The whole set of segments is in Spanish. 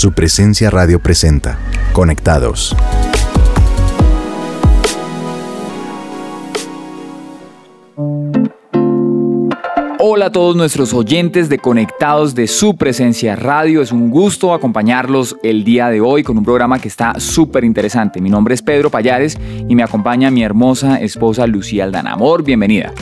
Su presencia radio presenta. Conectados. Hola a todos nuestros oyentes de Conectados de su presencia radio. Es un gusto acompañarlos el día de hoy con un programa que está súper interesante. Mi nombre es Pedro Payares y me acompaña mi hermosa esposa Lucía Aldana. Amor, bienvenida.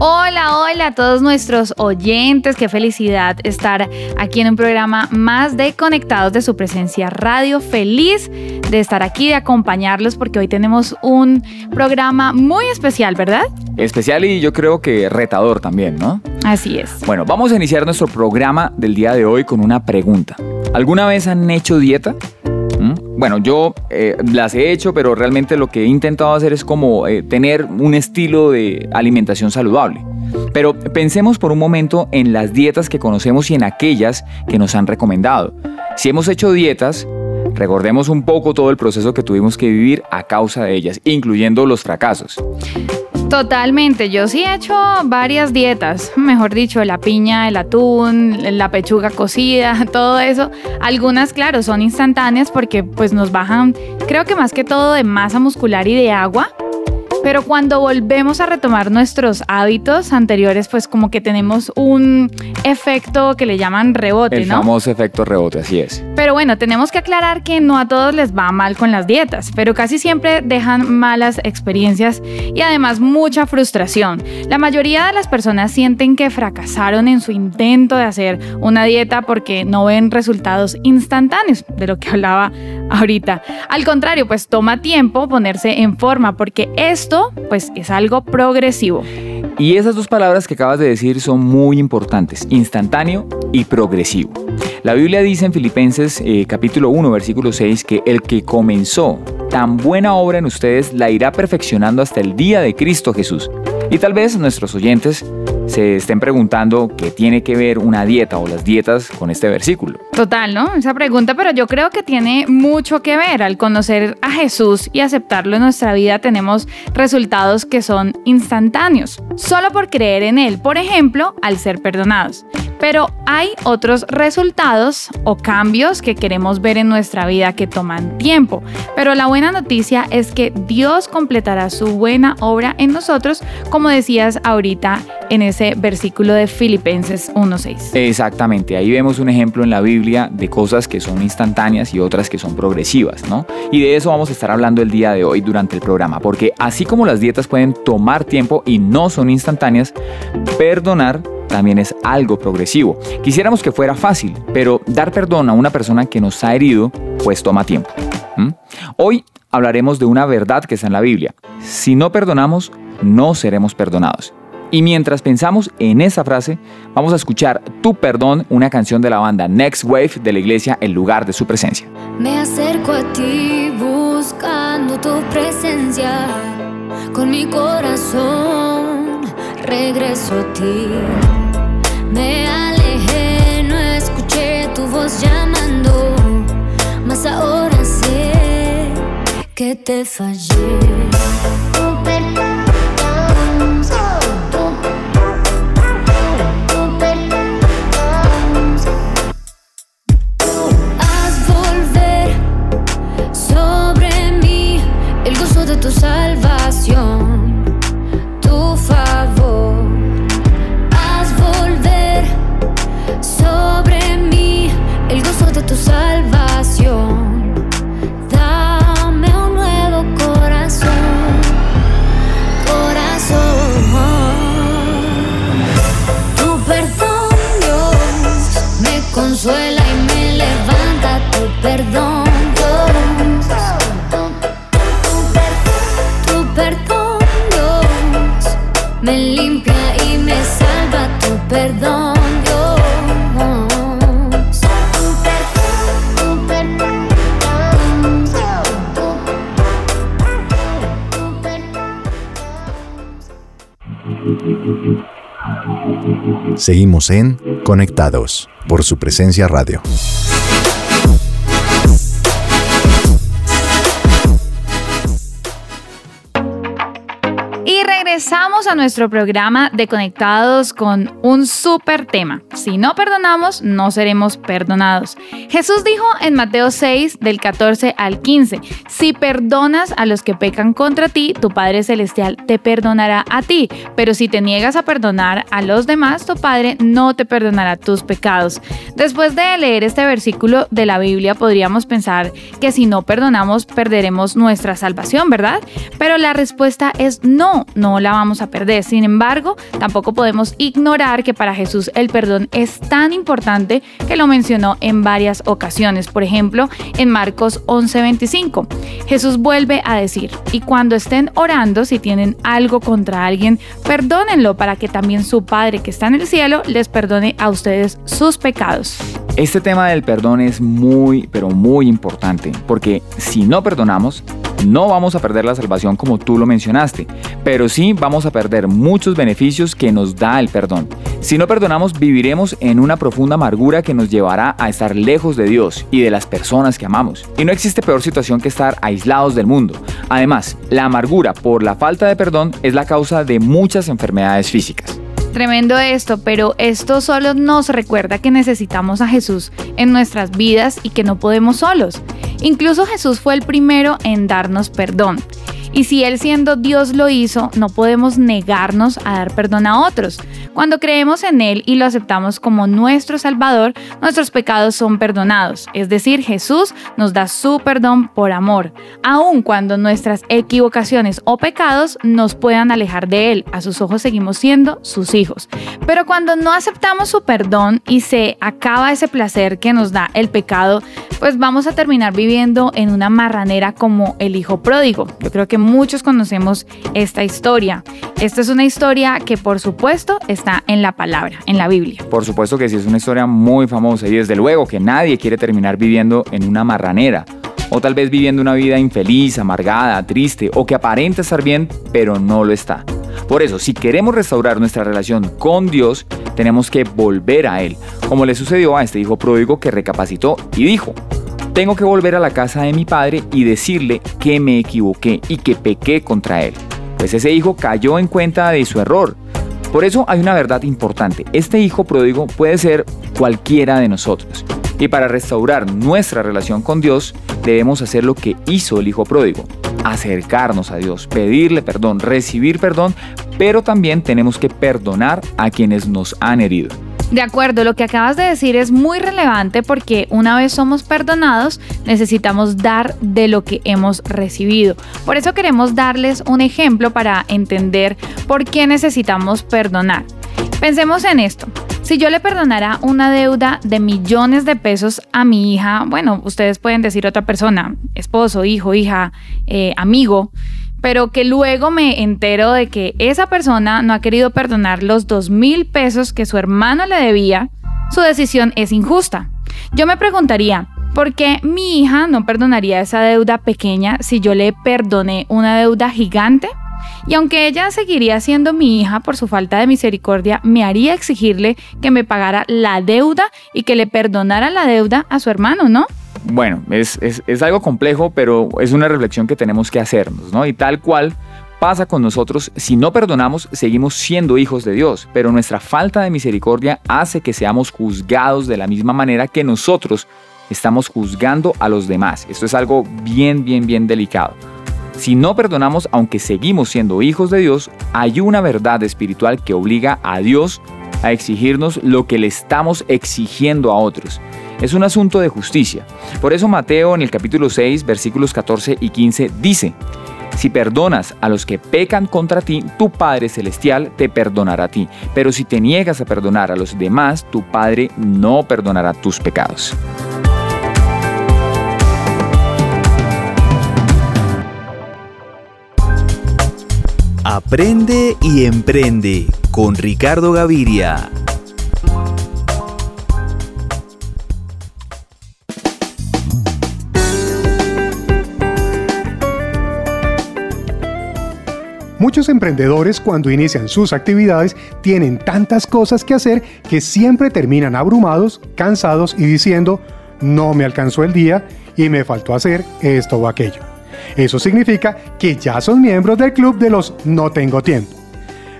Hola, hola a todos nuestros oyentes. Qué felicidad estar aquí en un programa más de Conectados de su presencia radio. Feliz de estar aquí, de acompañarlos porque hoy tenemos un programa muy especial, ¿verdad? Especial y yo creo que retador también, ¿no? Así es. Bueno, vamos a iniciar nuestro programa del día de hoy con una pregunta. ¿Alguna vez han hecho dieta? ¿Mm? Bueno, yo eh, las he hecho, pero realmente lo que he intentado hacer es como eh, tener un estilo de alimentación saludable. Pero pensemos por un momento en las dietas que conocemos y en aquellas que nos han recomendado. Si hemos hecho dietas, recordemos un poco todo el proceso que tuvimos que vivir a causa de ellas, incluyendo los fracasos. Totalmente, yo sí he hecho varias dietas, mejor dicho, la piña, el atún, la pechuga cocida, todo eso. Algunas, claro, son instantáneas porque pues nos bajan, creo que más que todo de masa muscular y de agua. Pero cuando volvemos a retomar nuestros hábitos anteriores, pues como que tenemos un efecto que le llaman rebote, El ¿no? famoso efecto rebote, así es. Pero bueno, tenemos que aclarar que no a todos les va mal con las dietas, pero casi siempre dejan malas experiencias y además mucha frustración. La mayoría de las personas sienten que fracasaron en su intento de hacer una dieta porque no ven resultados instantáneos, de lo que hablaba ahorita. Al contrario, pues toma tiempo ponerse en forma porque esto pues es algo progresivo. Y esas dos palabras que acabas de decir son muy importantes, instantáneo y progresivo. La Biblia dice en Filipenses eh, capítulo 1 versículo 6 que el que comenzó tan buena obra en ustedes la irá perfeccionando hasta el día de Cristo Jesús. Y tal vez nuestros oyentes se estén preguntando qué tiene que ver una dieta o las dietas con este versículo. Total, ¿no? Esa pregunta, pero yo creo que tiene mucho que ver. Al conocer a Jesús y aceptarlo en nuestra vida, tenemos resultados que son instantáneos, solo por creer en Él, por ejemplo, al ser perdonados. Pero hay otros resultados o cambios que queremos ver en nuestra vida que toman tiempo. Pero la buena noticia es que Dios completará su buena obra en nosotros, como decías ahorita en ese versículo de Filipenses 1.6. Exactamente, ahí vemos un ejemplo en la Biblia de cosas que son instantáneas y otras que son progresivas, ¿no? Y de eso vamos a estar hablando el día de hoy durante el programa, porque así como las dietas pueden tomar tiempo y no son instantáneas, perdonar también es algo progresivo. Quisiéramos que fuera fácil, pero dar perdón a una persona que nos ha herido, pues toma tiempo. Hoy hablaremos de una verdad que está en la Biblia. Si no perdonamos, no seremos perdonados. Y mientras pensamos en esa frase, vamos a escuchar Tu Perdón, una canción de la banda Next Wave de la iglesia El lugar de su presencia. Me acerco a ti buscando tu presencia. Con mi corazón regreso a ti. Me alejé, no escuché tu voz llamando. Mas ahora sé que te fallé. Me limpia y me salva. Tu perdón. Seguimos en Conectados por su presencia radio. A nuestro programa de Conectados con un súper tema. Si no perdonamos, no seremos perdonados. Jesús dijo en Mateo 6, del 14 al 15, si perdonas a los que pecan contra ti, tu Padre Celestial te perdonará a ti, pero si te niegas a perdonar a los demás, tu Padre no te perdonará tus pecados. Después de leer este versículo de la Biblia, podríamos pensar que si no perdonamos, perderemos nuestra salvación, ¿verdad? Pero la respuesta es no no la vamos a perder. Sin embargo, tampoco podemos ignorar que para Jesús el perdón es tan importante que lo mencionó en varias ocasiones. Por ejemplo, en Marcos 11:25, Jesús vuelve a decir, y cuando estén orando, si tienen algo contra alguien, perdónenlo para que también su Padre que está en el cielo les perdone a ustedes sus pecados. Este tema del perdón es muy, pero muy importante, porque si no perdonamos, no vamos a perder la salvación como tú lo mencionaste, pero sí vamos a perder muchos beneficios que nos da el perdón. Si no perdonamos, viviremos en una profunda amargura que nos llevará a estar lejos de Dios y de las personas que amamos. Y no existe peor situación que estar aislados del mundo. Además, la amargura por la falta de perdón es la causa de muchas enfermedades físicas. Tremendo esto, pero esto solo nos recuerda que necesitamos a Jesús en nuestras vidas y que no podemos solos. Incluso Jesús fue el primero en darnos perdón. Y si Él siendo Dios lo hizo, no podemos negarnos a dar perdón a otros. Cuando creemos en Él y lo aceptamos como nuestro Salvador, nuestros pecados son perdonados. Es decir, Jesús nos da su perdón por amor, aun cuando nuestras equivocaciones o pecados nos puedan alejar de Él. A sus ojos seguimos siendo sus hijos. Pero cuando no aceptamos su perdón y se acaba ese placer que nos da el pecado, pues vamos a terminar viviendo en una marranera como el hijo pródigo. Yo creo que muchos conocemos esta historia. Esta es una historia que por supuesto está en la palabra, en la Biblia. Por supuesto que sí, es una historia muy famosa y desde luego que nadie quiere terminar viviendo en una marranera. O tal vez viviendo una vida infeliz, amargada, triste o que aparenta estar bien, pero no lo está. Por eso, si queremos restaurar nuestra relación con Dios, tenemos que volver a Él, como le sucedió a este hijo pródigo que recapacitó y dijo, tengo que volver a la casa de mi padre y decirle que me equivoqué y que pequé contra él. Pues ese hijo cayó en cuenta de su error. Por eso hay una verdad importante. Este hijo pródigo puede ser cualquiera de nosotros. Y para restaurar nuestra relación con Dios, debemos hacer lo que hizo el hijo pródigo. Acercarnos a Dios, pedirle perdón, recibir perdón, pero también tenemos que perdonar a quienes nos han herido. De acuerdo, lo que acabas de decir es muy relevante porque una vez somos perdonados, necesitamos dar de lo que hemos recibido. Por eso queremos darles un ejemplo para entender por qué necesitamos perdonar. Pensemos en esto. Si yo le perdonara una deuda de millones de pesos a mi hija, bueno, ustedes pueden decir otra persona, esposo, hijo, hija, eh, amigo, pero que luego me entero de que esa persona no ha querido perdonar los dos mil pesos que su hermano le debía, su decisión es injusta. Yo me preguntaría, ¿por qué mi hija no perdonaría esa deuda pequeña si yo le perdoné una deuda gigante? Y aunque ella seguiría siendo mi hija por su falta de misericordia, me haría exigirle que me pagara la deuda y que le perdonara la deuda a su hermano, ¿no? Bueno, es, algo complejo, pero es una reflexión que tenemos que hacernos, ¿no? Y tal cual pasa con nosotros, si no perdonamos, seguimos siendo hijos de Dios, pero nuestra falta de misericordia hace que seamos juzgados de la misma manera que nosotros estamos juzgando a los demás. Esto es algo bien, bien, bien delicado. Si no perdonamos, aunque seguimos siendo hijos de Dios, hay una verdad espiritual que obliga a Dios a exigirnos lo que le estamos exigiendo a otros. Es un asunto de justicia. Por eso Mateo en el capítulo 6, versículos 14 y 15 dice, si perdonas a los que pecan contra ti, tu Padre Celestial te perdonará a ti. Pero si te niegas a perdonar a los demás, tu Padre no perdonará tus pecados. Aprende y emprende con Ricardo Gaviria. Muchos emprendedores cuando inician sus actividades tienen tantas cosas que hacer que siempre terminan abrumados, cansados y diciendo, no me alcanzó el día y me faltó hacer esto o aquello. Eso significa que ya son miembros del club de los no tengo tiempo.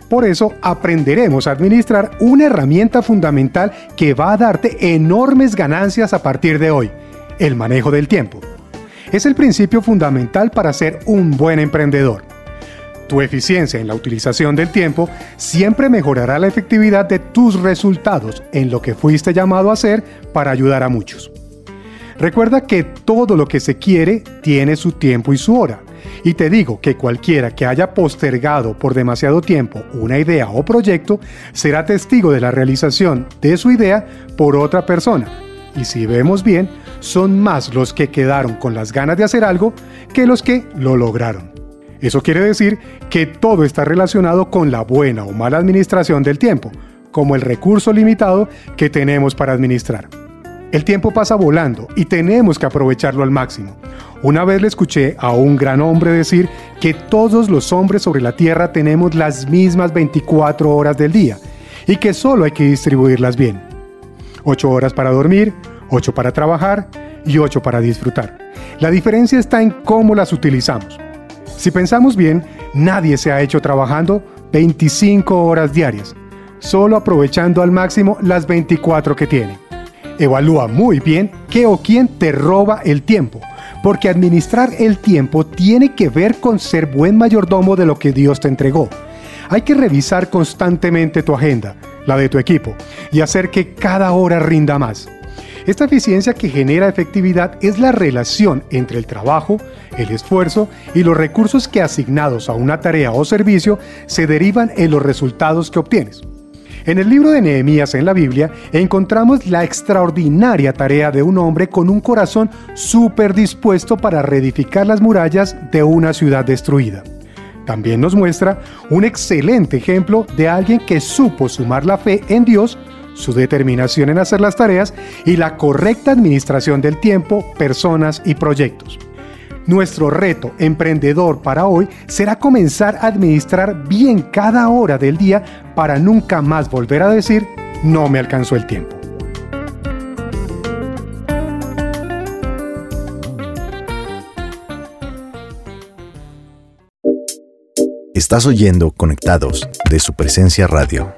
Por eso aprenderemos a administrar una herramienta fundamental que va a darte enormes ganancias a partir de hoy, el manejo del tiempo. Es el principio fundamental para ser un buen emprendedor. Tu eficiencia en la utilización del tiempo siempre mejorará la efectividad de tus resultados en lo que fuiste llamado a hacer para ayudar a muchos. Recuerda que todo lo que se quiere tiene su tiempo y su hora. Y te digo que cualquiera que haya postergado por demasiado tiempo una idea o proyecto será testigo de la realización de su idea por otra persona. Y si vemos bien, son más los que quedaron con las ganas de hacer algo que los que lo lograron. Eso quiere decir que todo está relacionado con la buena o mala administración del tiempo, como el recurso limitado que tenemos para administrar. El tiempo pasa volando y tenemos que aprovecharlo al máximo. Una vez le escuché a un gran hombre decir que todos los hombres sobre la Tierra tenemos las mismas 24 horas del día y que solo hay que distribuirlas bien. 8 horas para dormir, 8 para trabajar y 8 para disfrutar. La diferencia está en cómo las utilizamos. Si pensamos bien, nadie se ha hecho trabajando 25 horas diarias, solo aprovechando al máximo las 24 que tiene. Evalúa muy bien qué o quién te roba el tiempo, porque administrar el tiempo tiene que ver con ser buen mayordomo de lo que Dios te entregó. Hay que revisar constantemente tu agenda, la de tu equipo, y hacer que cada hora rinda más. Esta eficiencia que genera efectividad es la relación entre el trabajo, el esfuerzo y los recursos que asignados a una tarea o servicio se derivan en los resultados que obtienes. En el libro de Nehemías en la Biblia encontramos la extraordinaria tarea de un hombre con un corazón súper dispuesto para reedificar las murallas de una ciudad destruida. También nos muestra un excelente ejemplo de alguien que supo sumar la fe en Dios su determinación en hacer las tareas y la correcta administración del tiempo, personas y proyectos. Nuestro reto emprendedor para hoy será comenzar a administrar bien cada hora del día para nunca más volver a decir no me alcanzó el tiempo. Estás oyendo Conectados de su presencia radio.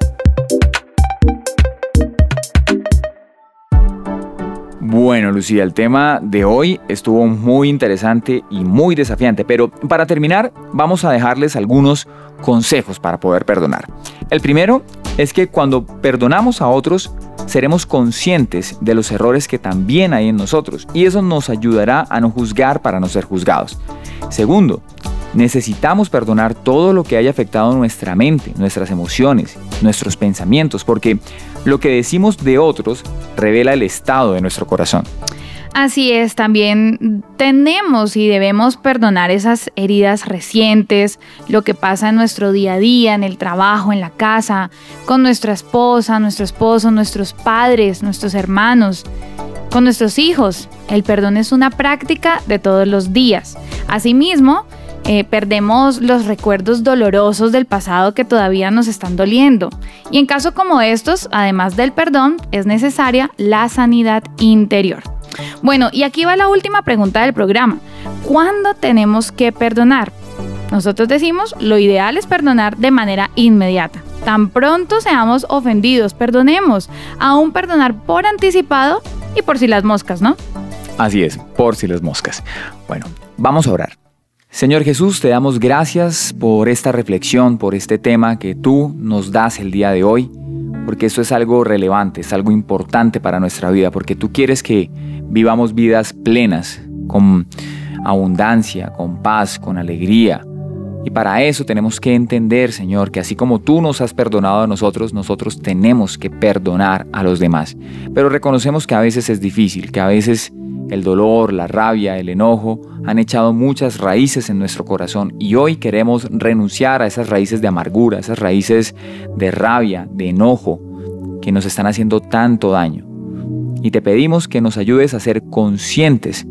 Bueno, Lucía, el tema de hoy estuvo muy interesante y muy desafiante, pero para terminar vamos a dejarles algunos consejos para poder perdonar. El primero es que cuando perdonamos a otros, seremos conscientes de los errores que también hay en nosotros y eso nos ayudará a no juzgar para no ser juzgados. Segundo, necesitamos perdonar todo lo que haya afectado nuestra mente, nuestras emociones, nuestros pensamientos, porque lo que decimos de otros revela el estado de nuestro corazón. Así es, también tenemos y debemos perdonar esas heridas recientes, lo que pasa en nuestro día a día, en el trabajo, en la casa, con nuestra esposa, nuestro esposo, nuestros padres, nuestros hermanos, con nuestros hijos. El perdón es una práctica de todos los días. Asimismo, eh, perdemos los recuerdos dolorosos del pasado que todavía nos están doliendo. Y en casos como estos, además del perdón, es necesaria la sanidad interior. Bueno, y aquí va la última pregunta del programa. ¿Cuándo tenemos que perdonar? Nosotros decimos, lo ideal es perdonar de manera inmediata. Tan pronto seamos ofendidos, perdonemos. Aún perdonar por anticipado y por si las moscas, ¿no? Así es, por si las moscas. Bueno, vamos a orar. Señor Jesús, te damos gracias por esta reflexión, por este tema que tú nos das el día de hoy, porque eso es algo relevante, es algo importante para nuestra vida, porque tú quieres que vivamos vidas plenas, con abundancia, con paz, con alegría. Y para eso tenemos que entender, Señor, que así como tú nos has perdonado a nosotros, nosotros tenemos que perdonar a los demás. Pero reconocemos que a veces es difícil, que a veces el dolor, la rabia, el enojo han echado muchas raíces en nuestro corazón y hoy queremos renunciar a esas raíces de amargura, esas raíces de rabia, de enojo que nos están haciendo tanto daño. Y te pedimos que nos ayudes a ser conscientes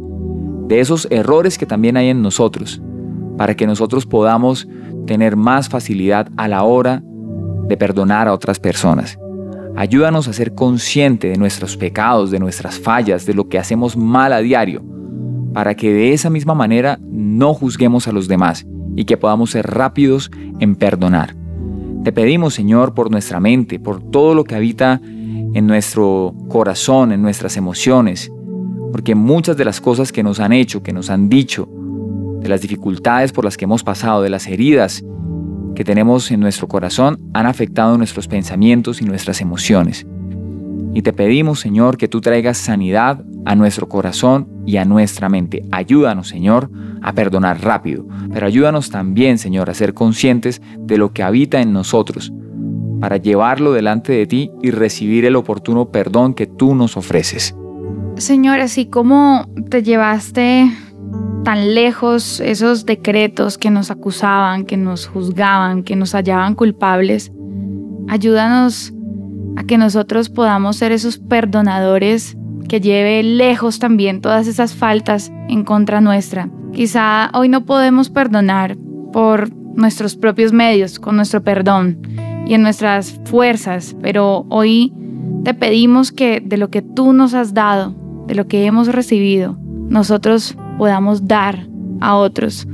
de esos errores que también hay en nosotros, para que nosotros podamos tener más facilidad a la hora de perdonar a otras personas. Ayúdanos a ser consciente de nuestros pecados, de nuestras fallas, de lo que hacemos mal a diario, para que de esa misma manera no juzguemos a los demás y que podamos ser rápidos en perdonar. Te pedimos, Señor, por nuestra mente, por todo lo que habita en nuestro corazón, en nuestras emociones, porque muchas de las cosas que nos han hecho, que nos han dicho, de las dificultades por las que hemos pasado, de las heridas que tenemos en nuestro corazón, han afectado nuestros pensamientos y nuestras emociones. Y te pedimos, Señor, que tú traigas sanidad a nuestro corazón y a nuestra mente. Ayúdanos, Señor, a perdonar rápido, pero ayúdanos también, Señor, a ser conscientes de lo que habita en nosotros, para llevarlo delante de ti y recibir el oportuno perdón que tú nos ofreces. Señor, así como te llevaste tan lejos esos decretos que nos acusaban, que nos juzgaban, que nos hallaban culpables, ayúdanos a que nosotros podamos ser esos perdonadores que lleve lejos también todas esas faltas en contra nuestra. Quizá hoy no podemos perdonar por nuestros propios medios, con nuestro perdón y en nuestras fuerzas, pero hoy te pedimos que de lo que tú nos has dado, de lo que hemos recibido, nosotros podamos dar a otros.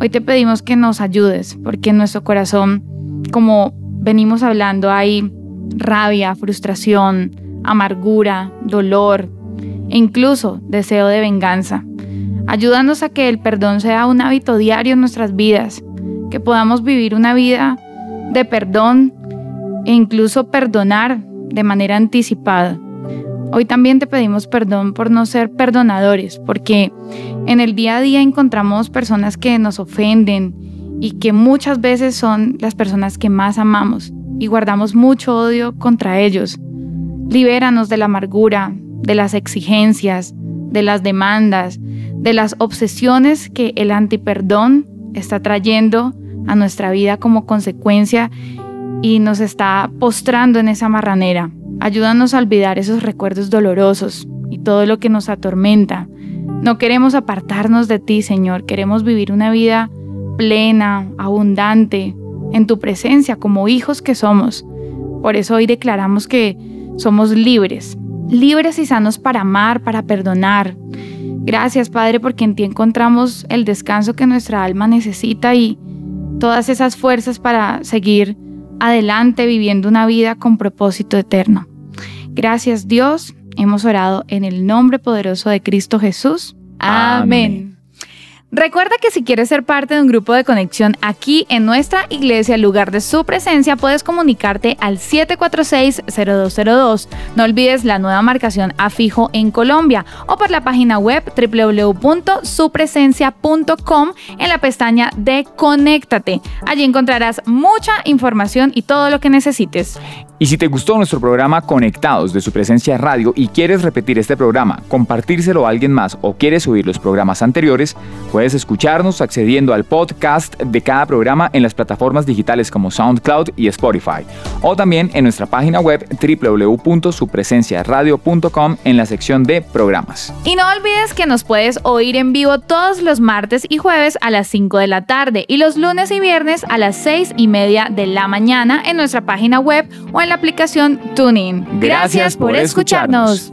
Hoy te pedimos que nos ayudes, porque en nuestro corazón, como venimos hablando, hay rabia, frustración, amargura, dolor e incluso deseo de venganza. Ayúdanos a que el perdón sea un hábito diario en nuestras vidas, que podamos vivir una vida de perdón e incluso perdonar de manera anticipada. Hoy también te pedimos perdón por no ser perdonadores, porque en el día a día encontramos personas que nos ofenden y que muchas veces son las personas que más amamos y guardamos mucho odio contra ellos. Libéranos de la amargura, de las exigencias, de las demandas, de las obsesiones que el antiperdón está trayendo a nuestra vida como consecuencia y nos está postrando en esa marranera. Ayúdanos a olvidar esos recuerdos dolorosos y todo lo que nos atormenta. No queremos apartarnos de ti, Señor. Queremos vivir una vida plena, abundante, en tu presencia como hijos que somos. Por eso hoy declaramos que somos libres, libres y sanos para amar, para perdonar. Gracias, Padre, porque en ti encontramos el descanso que nuestra alma necesita y todas esas fuerzas para seguir adelante viviendo una vida con propósito eterno. Gracias Dios, hemos orado en el nombre poderoso de Cristo Jesús. Amén. Recuerda que si quieres ser parte de un grupo de conexión aquí en nuestra iglesia, lugar de su presencia, puedes comunicarte al 746-0202. No olvides la nueva marcación a fijo en Colombia o por la página web www.supresencia.com en la pestaña de Conéctate. Allí encontrarás mucha información y todo lo que necesites. Y si te gustó nuestro programa Conectados de su presencia radio y quieres repetir este programa, compartírselo a alguien más o quieres subir los programas anteriores, puedes escucharnos accediendo al podcast de cada programa en las plataformas digitales como SoundCloud y Spotify, o también en nuestra página web www.supresenciaradio.com en la sección de programas. Y no olvides que nos puedes oír en vivo todos los martes y jueves a las 5 de la tarde y los lunes y viernes a las 6 y media de la mañana en nuestra página web o en la aplicación TuneIn. Gracias, por, escucharnos.